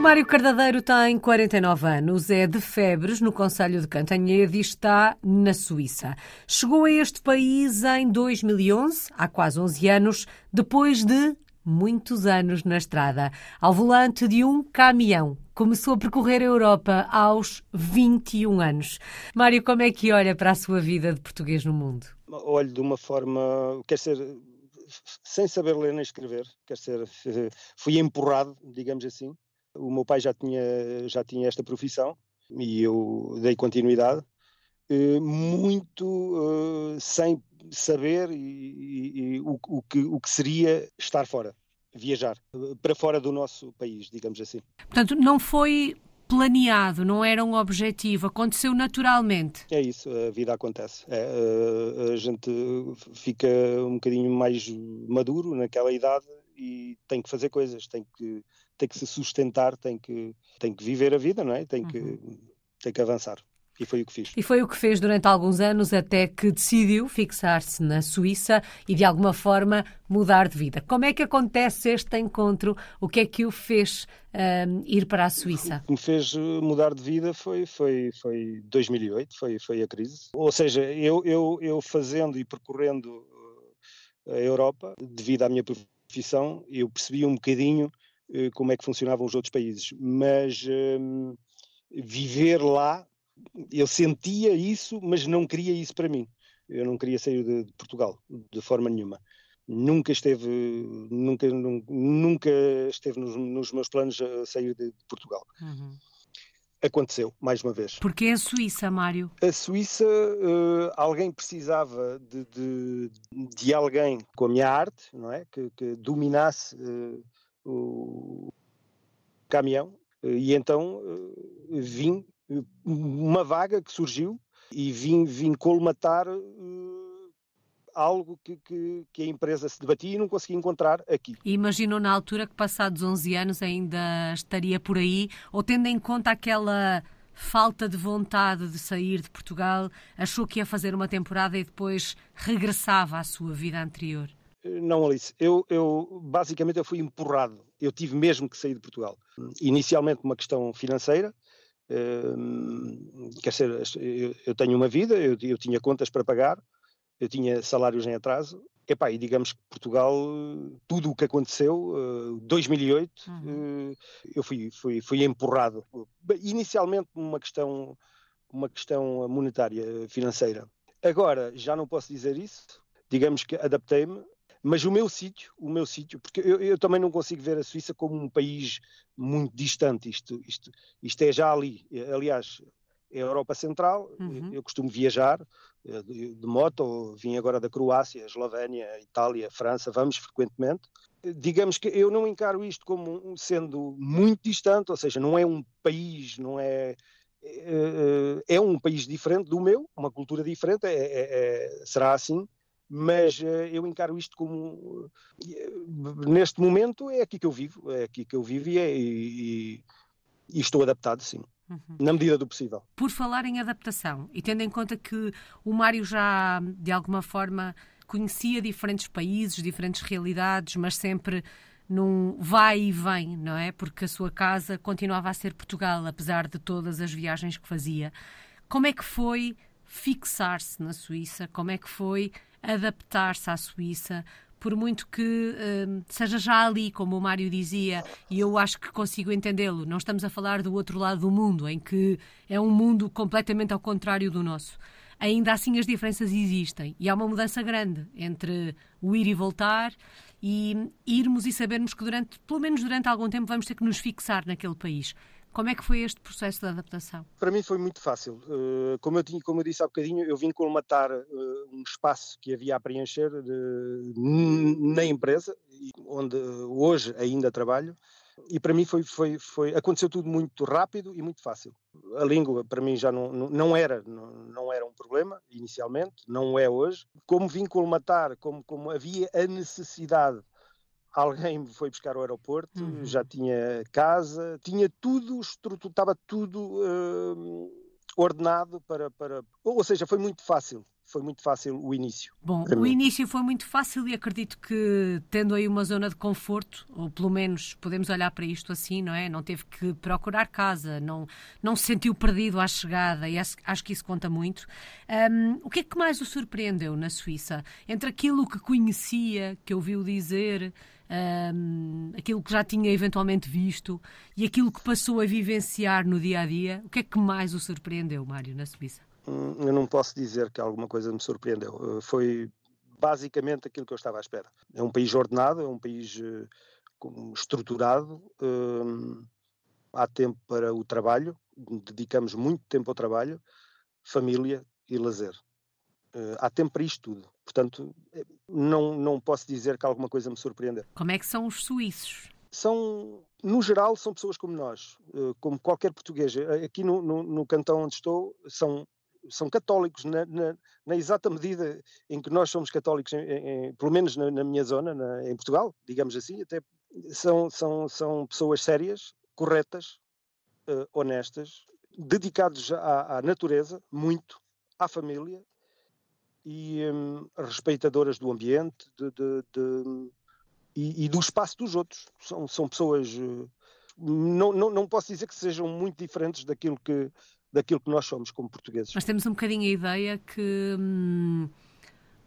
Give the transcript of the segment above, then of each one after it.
Mário Cardadeiro tem 49 anos, é de Febres, no Conselho de Cantanhede e está na Suíça. Chegou a este país em 2011, há quase 11 anos, depois de muitos anos na estrada, ao volante de um caminhão. Começou a percorrer a Europa aos 21 anos. Mário, como é que olha para a sua vida de português no mundo? Olho de uma forma, quer ser sem saber ler nem escrever, quer ser, fui empurrado, digamos assim. O meu pai já tinha, já tinha esta profissão e eu dei continuidade, eh, muito uh, sem saber e, e, e o, o, que, o que seria estar fora, viajar para fora do nosso país, digamos assim. Portanto, não foi planeado, não era um objetivo, aconteceu naturalmente. É isso, a vida acontece. É, a gente fica um bocadinho mais maduro naquela idade e tem que fazer coisas, tem que, tem que se sustentar, tem que, tem que viver a vida, não é? Tem que, uhum. tem que avançar. E foi o que fiz. E foi o que fez durante alguns anos até que decidiu fixar-se na Suíça e de alguma forma mudar de vida. Como é que acontece este encontro? O que é que o fez um, ir para a Suíça? O que me fez uh, mudar de vida foi foi foi 2008, foi foi a crise. Ou seja, eu eu, eu fazendo e percorrendo uh, a Europa devido à minha profissão, eu percebi um bocadinho como é que funcionavam os outros países, mas um, viver lá eu sentia isso, mas não queria isso para mim. Eu não queria sair de, de Portugal de forma nenhuma. Nunca esteve, nunca, nunca esteve nos, nos meus planos sair de, de Portugal. Uhum. Aconteceu, mais uma vez. Porque é a Suíça, Mário? A Suíça, uh, alguém precisava de, de, de, alguém com a minha arte, não é? Que, que dominasse uh, o caminhão. Uh, e então vim uma vaga que surgiu e vim, vim colmatar algo que, que, que, a empresa se debatia e não conseguia encontrar aqui. E imaginou na altura que passados 11 anos ainda estaria por aí, ou tendo em conta aquela falta de vontade de sair de Portugal, achou que ia fazer uma temporada e depois regressava à sua vida anterior? Eh, não, Alice. Eu, eu basicamente eu fui empurrado. Eu tive mesmo que sair de Portugal. Inicialmente uma questão financeira, quer dizer, eu, eu, tenho uma vida, eu, eu, tinha contas para pagar, eu tinha salários em atraso. Epá, e digamos que Portugal, tudo o que aconteceu, uh, 2008, uhum. uh, eu fui, fui, fui empurrado. Inicialmente uma questão, uma questão monetária, financeira. Agora, já não posso dizer isso. Digamos que adaptei-me mas o meu sítio, o meu sítio, porque eu, eu, também não consigo ver a Suíça como um país muito distante. Isto, isto, isto é já ali. Aliás, é a Europa Central. Uhum. Eu costumo viajar eh, de, de moto. Vim agora da Croácia, Eslovénia, Itália, França. Vamos frequentemente. Digamos que eu não encaro isto como sendo muito distante, ou seja, não é um país, não é é, é um país diferente do meu, uma cultura diferente, é, é, é será assim, mas uh, eu encaro isto como uh, neste momento é aqui que eu vivo, é aqui que eu vivo e, é, e, e estou adaptado, sim. Uhum. Na medida do possível. Por falar em adaptação, e tendo em conta que o Mário já, de alguma forma, conhecia diferentes países, diferentes realidades, mas sempre num vai e vem, não é? Porque a sua casa continuava a ser Portugal, apesar de todas as viagens que fazia. Como é que foi fixar-se na Suíça? Como é que foi adaptar-se à Suíça? Por muito que uh, seja já ali, como o Mário dizia, e eu acho que consigo entendê-lo, não estamos a falar do outro lado do mundo, em que é um mundo completamente ao contrário do nosso ainda assim as diferenças existem e há uma mudança grande entre o ir e voltar e irmos e sabermos que durante, pelo menos durante algum tempo, vamos ter que nos fixar naquele país. Como é que foi este processo de adaptação? Para mim foi muito fácil. Uh, como, eu tinha, como eu disse há bocadinho, eu vim colmatar uh, um espaço que havia a preencher de, na empresa, onde hoje ainda trabalho, e para mim foi, foi, foi, aconteceu tudo muito rápido e muito fácil. A língua para mim já não, não, era, não, não era um problema inicialmente, não é hoje. Como vim colmatar, como, como havia a necessidade alguém me foi buscar ao aeroporto, uhum. já tinha casa, tinha tudo, estava tudo uh, ordenado para, para. Ou seja, foi muito fácil. foi muito fácil o início. Bom, o mim. início foi muito fácil e acredito que, tendo aí uma zona de conforto, ou pelo menos podemos olhar para isto assim, não é? Não teve que procurar casa, não, não se sentiu perdido à chegada e acho que isso conta muito. Um, o que é que mais o surpreendeu na Suíça? Entre aquilo que conhecia, que ouviu dizer, um, aquilo que já tinha eventualmente visto e aquilo que passou a vivenciar no dia a dia, o que é que mais o surpreendeu, Mário, na Suíça? Hum, eu não posso dizer que alguma coisa me surpreendeu. Eh, foi basicamente aquilo que eu estava à espera. É um país ordenado, é um país eh, estruturado, hum, há tempo para o trabalho, dedicamos muito tempo ao trabalho, família e lazer. Eh, há tempo para isto tudo. Portanto, não, não posso dizer que alguma coisa me surpreenda. Como é que são os suíços? São, no geral, são pessoas como nós, como qualquer português. Aqui no, no, no cantão onde estou, são são católicos na, na, na, exata medida em que nós somos católicos, em, em, pelo menos na, na minha zona, em Portugal, digamos assim, até são, são, são pessoas sérias, corretas, honestas, dedicados à, à, natureza, muito, à família e um, respeitadoras do ambiente de, de, de, e, e, do espaço dos outros. São, são pessoas. Uh, não, não, não posso dizer que sejam muito diferentes daquilo que daquilo que nós somos como portugueses. Nós temos um bocadinho a ideia que hum,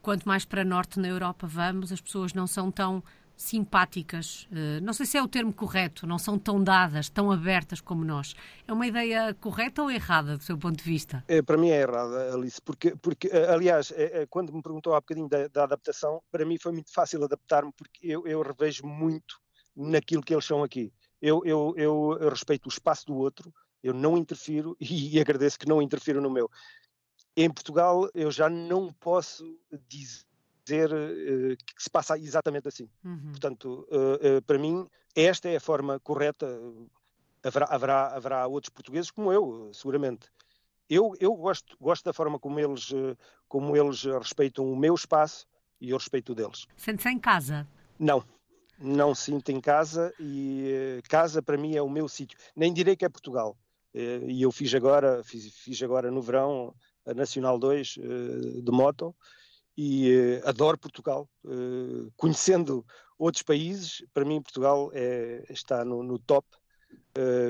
quanto mais para norte na Europa vamos, as pessoas não são tão simpáticas, uh, não sei se é o termo correto, não são tão dadas, tão abertas como nós. É uma ideia correta ou errada do seu ponto de vista? É, para mim é errada, Alice, porque, porque eh, aliás, é, é, quando me perguntou há bocadinho da, da adaptação, para mim foi muito fácil adaptar-me porque eu, eu revejo muito naquilo que eles são aqui. Eu, eu, eu, respeito o espaço do outro, eu não interfiro e, e agradeço que não interfiram no meu. Em Portugal, eu já não posso dizer uh, que se passa exatamente assim. Uhum. Portanto, uh, para mim, esta é a forma correta. Haverá, haverá, haverá outros portugueses como eu, seguramente. Eu, eu gosto, gosto da forma como eles, como eles respeitam o meu espaço e eu respeito o deles. Sente-se em casa? Não, não sinto em casa e casa para mim é o meu sítio. Nem direi que é Portugal. E eu fiz agora, fiz, fiz agora no verão a Nacional 2 eh, de moto e eh, adoro Portugal. Conhecendo outros países, para mim Portugal é, está no, no top.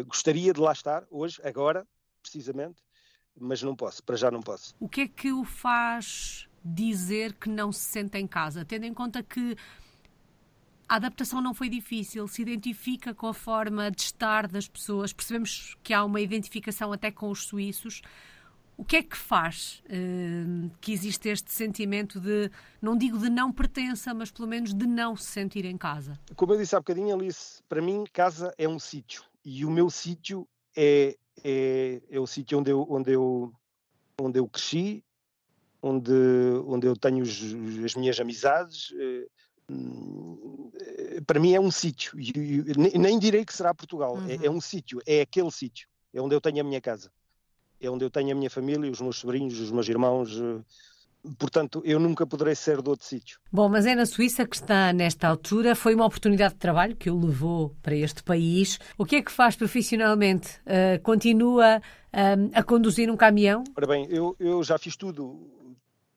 Gostaria de lá estar hoje, agora, precisamente, mas não posso, para já não posso. O que é que o faz dizer que não se sente em casa, tendo em conta que a adaptação não foi difícil, se identifica com a forma de estar das pessoas, percebemos que há uma identificação até com os suíços. O que é que faz uh, que existe este sentimento de, não digo de não pertença, mas pelo menos de não se sentir em casa? Como eu disse há bocadinho, Alice, para mim casa é um sítio e o meu sítio é, é, é o sítio onde eu, onde, eu, onde eu cresci, onde, onde eu tenho os, as minhas amizades, eh, para mim é um sítio, nem direi que será Portugal, uhum. é, é, um sítio, é aquele sítio, é onde eu tenho a minha casa, é onde eu tenho a minha família, os meus sobrinhos, os meus irmãos. Eh, portanto, eu nunca poderei ser de outro sítio. Bom, mas é na Suíça que está nesta altura. Foi uma oportunidade de trabalho que o levou para este país. O que é que faz profissionalmente? Uh, continua uh, a conduzir um caminhão? Ora bem, eu, eu já fiz tudo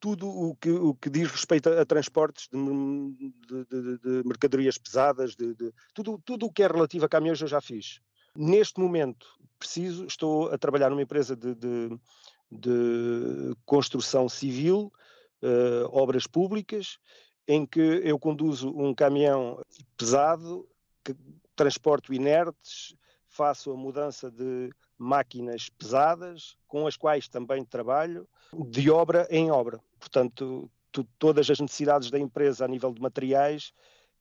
tudo o que, o que diz respeito a, a transportes de, de, de, de, mercadorias pesadas, de, tudo, tudo o que é relativo a caminhões eu já fiz. Neste momento, preciso, estou a trabalhar numa empresa de, construção civil, uh, obras públicas, em que eu conduzo um caminhão pesado, que transporto inertes, faço a mudança de máquinas pesadas, com as quais também trabalho, de obra em obra. Portanto, todas as necessidades da empresa a nível de materiais,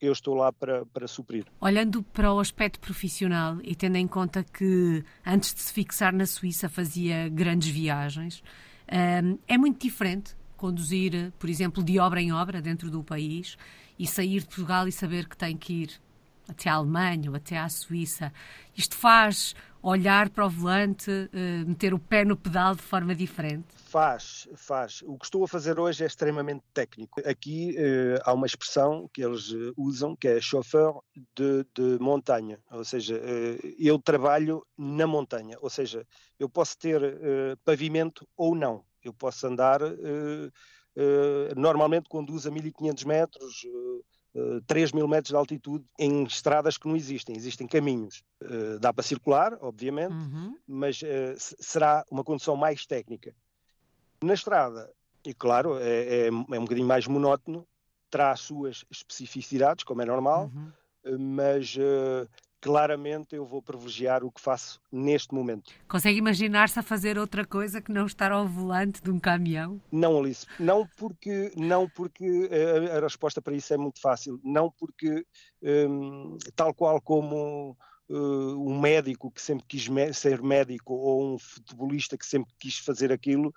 eu estou lá para, para suprir. Olhando para o aspecto profissional e tendo em conta que antes de se fixar na Suíça fazia grandes viagens, hum, é muito diferente conduzir, por exemplo, de obra em obra dentro do país e sair de Portugal e saber que tem que ir até a Alemanha ou até à Suíça. Isto faz olhar para o volante, uh, meter o pé no pedal de forma diferente? Faz, faz. O que estou a fazer hoje é extremamente técnico. Aqui uh, há uma expressão que eles uh, usam que é chauffeur de, de montanha, ou seja, eu trabalho na montanha, ou seja, eu posso ter pavimento ou não, eu posso andar normalmente conduz a 1500 metros, 3 mil metros de altitude em estradas que não existem, existem caminhos. dá para circular, obviamente, uhum. mas será uma condução mais técnica. Na estrada, e claro, é, é, é um bocadinho mais monótono, terá as suas especificidades, como é normal, uhum. mas uh, claramente eu vou privilegiar o que faço neste momento. Consegue imaginar-se a fazer outra coisa que não estar ao volante de um caminhão? Não, Alice, não porque, não porque a, a resposta para isso é muito fácil, não porque um, tal qual como uh, um médico que sempre quis ser médico ou um futebolista que sempre quis fazer aquilo,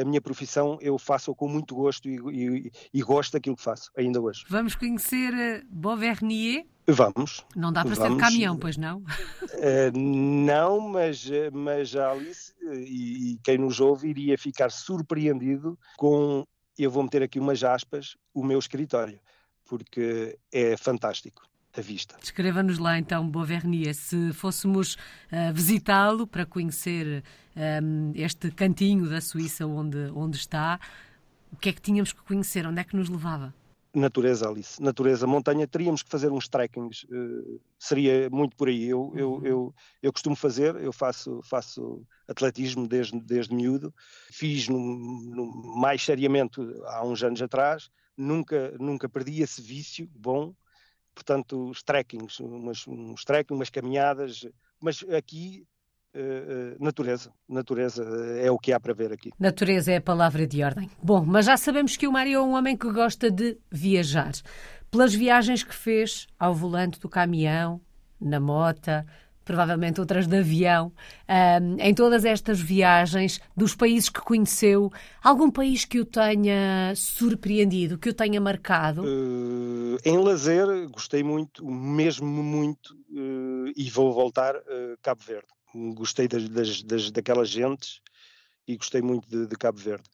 a minha profissão eu faço com muito gosto e, e, e, gosto daquilo que faço, ainda hoje. Vamos conhecer eh, Beauvernier? Vamos. Não dá para vamos. ser caminhão, pois não? Uh, não, mas, mas a Alice e, e quem nos ouve iria ficar surpreendido com, eu vou meter aqui umas aspas, o meu escritório, porque é fantástico à vista. Descreva-nos lá então, Beauvernier, se fôssemos uh, visitá-lo para conhecer um, este cantinho da Suíça onde, onde está, o que é que tínhamos que conhecer? Onde é que nos levava? Natureza, Alice. Natureza, montanha. Teríamos que fazer uns trekkings. Uh, seria muito por aí. Eu, eu, uhum. eu, eu costumo fazer, eu faço, faço atletismo desde, desde miúdo. Fiz no, no, mais seriamente há uns anos atrás. Nunca, nunca perdi esse vício bom portanto, os trekkings, umas, uns trekking, umas caminhadas, mas aqui Uh, natureza. Natureza é o que há para ver aqui. Natureza é a palavra de ordem. Bom, mas já sabemos que o Mário é um homem que gosta de viajar. Pelas viagens que fez ao volante do caminhão, na mota, provavelmente outras de avião, um, em todas estas viagens, dos países que conheceu, algum país que o tenha surpreendido, que o tenha marcado? Uh, em lazer, gostei muito, mesmo muito, uh, e vou voltar, uh, Cabo Verde. Gostei das, das, das, daquelas gentes e gostei muito de, de Cabo Verde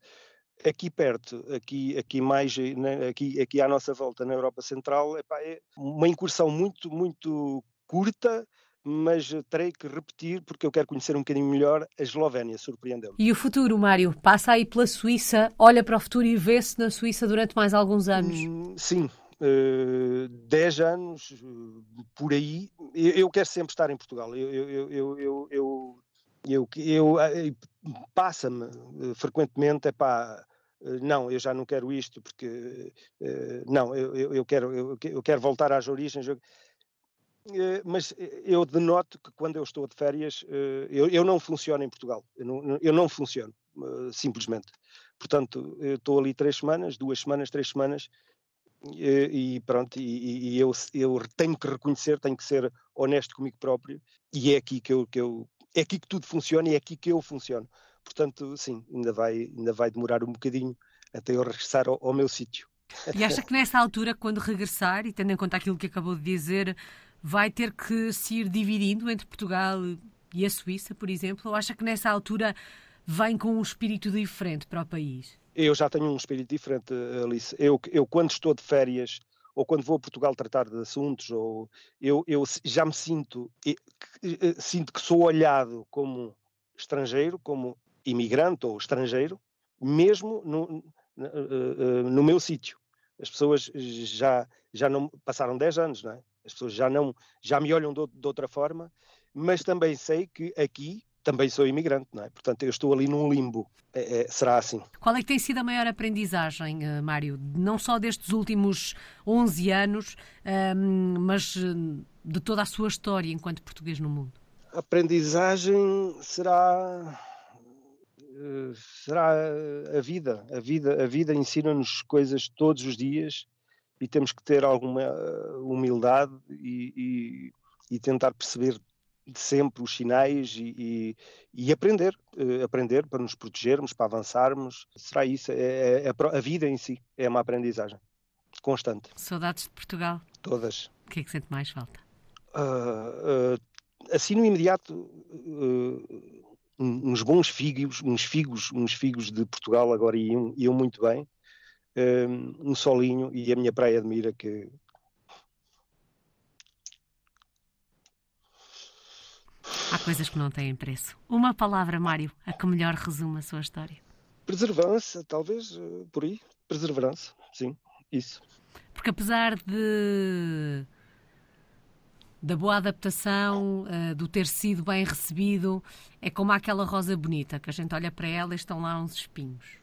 aqui perto, aqui, aqui mais, né, aqui, aqui à nossa volta na Europa Central, epá, é uma incursão muito, muito curta, mas terei que repetir porque eu quero conhecer um bocadinho melhor a Eslovénia, surpreendeu-me. E o futuro, Mário? Passa aí pela Suíça, olha para o futuro e vê-se na Suíça durante mais alguns anos? Hum, sim, uh, 10 anos, uh, por aí. Eu, quero sempre estar em Portugal. Eu, eu, eu, eu, eu, eh, passa-me frequentemente, é pá, não, eu já não quero isto, porque não, eu, eu, quero, eu quero voltar às origens. Eh, mas eh, eu denoto que quando eu estou de férias, eh, eu, eu não funciono em Portugal. Eu não, eu não funciono, simplesmente. Portanto, estou ali três semanas, duas semanas, três semanas, e, e pronto, e, e, eu, eu tenho que reconhecer, tenho que ser honesto comigo próprio, e é aqui que eu, que eu é aqui que tudo funciona e é aqui que eu funciono. Portanto, sim, ainda vai, ainda vai demorar um bocadinho até eu regressar ao, ao meu sítio. E acha que nessa altura, quando regressar, e tendo em conta aquilo que acabou de dizer, vai ter que se ir dividindo entre Portugal e a Suíça, por exemplo? Ou acha que nessa altura vem com um espírito diferente para o país? Eu já tenho um espírito diferente, Alice. Eu, eu quando estou de férias ou quando vou a Portugal tratar de assuntos, ou eu, eu já me sinto, sinto que sou olhado como estrangeiro, como imigrante ou estrangeiro, mesmo no, no, eh, eh, no meu sítio. As pessoas já, já não passaram 10 anos, não é? As pessoas já não já me olham de, de outra forma, mas também sei que aqui também sou imigrante, não é? Portanto, eu estou ali num limbo. É, é, será assim. Qual é que tem sido a maior aprendizagem, uh, Mário? Não só destes últimos 11 anos, uh, mas uh, de toda a sua história enquanto português no mundo? A aprendizagem será eh, será a vida. A vida, a vida ensina-nos coisas todos os dias e temos que ter alguma eh, humildade e, e, e tentar perceber sempre os sinais e, e, aprender, uh, aprender para nos protegermos, para avançarmos. Será isso? É, é, é, a vida em si é uma aprendizagem constante. Saudades de Portugal? Todas. O que é que sente mais falta? Uh, uh, assim no imediato, uns bons figos, uns figos, uns figos de Portugal agora iam, iam muito bem um solinho e a minha praia admira que Há coisas que não têm preço. Uma palavra, Mário, a que melhor resume a sua história. Perseverança, talvez, por aí. Perseverança, sim, isso. Porque apesar de da boa adaptação, uh, do ter sido bem recebido, é como aquela rosa bonita que a gente olha para ela e estão lá uns espinhos.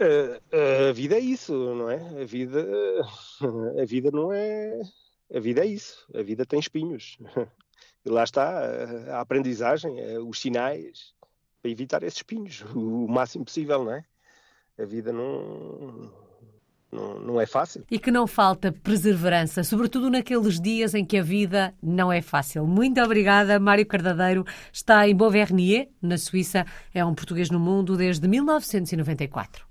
Uh, a vida é isso, não é? A vida, a vida não é. A vida é isso. A vida tem espinhos. E lá está a aprendizagem, os sinais para evitar esses espinhos o máximo possível, não é? A vida não não, não é fácil. E que não falta perseverança, sobretudo naqueles dias em que a vida não é fácil. Muito obrigada, Mário Cardadeiro. Está em Beauvernier, na Suíça. É um português no mundo desde 1994.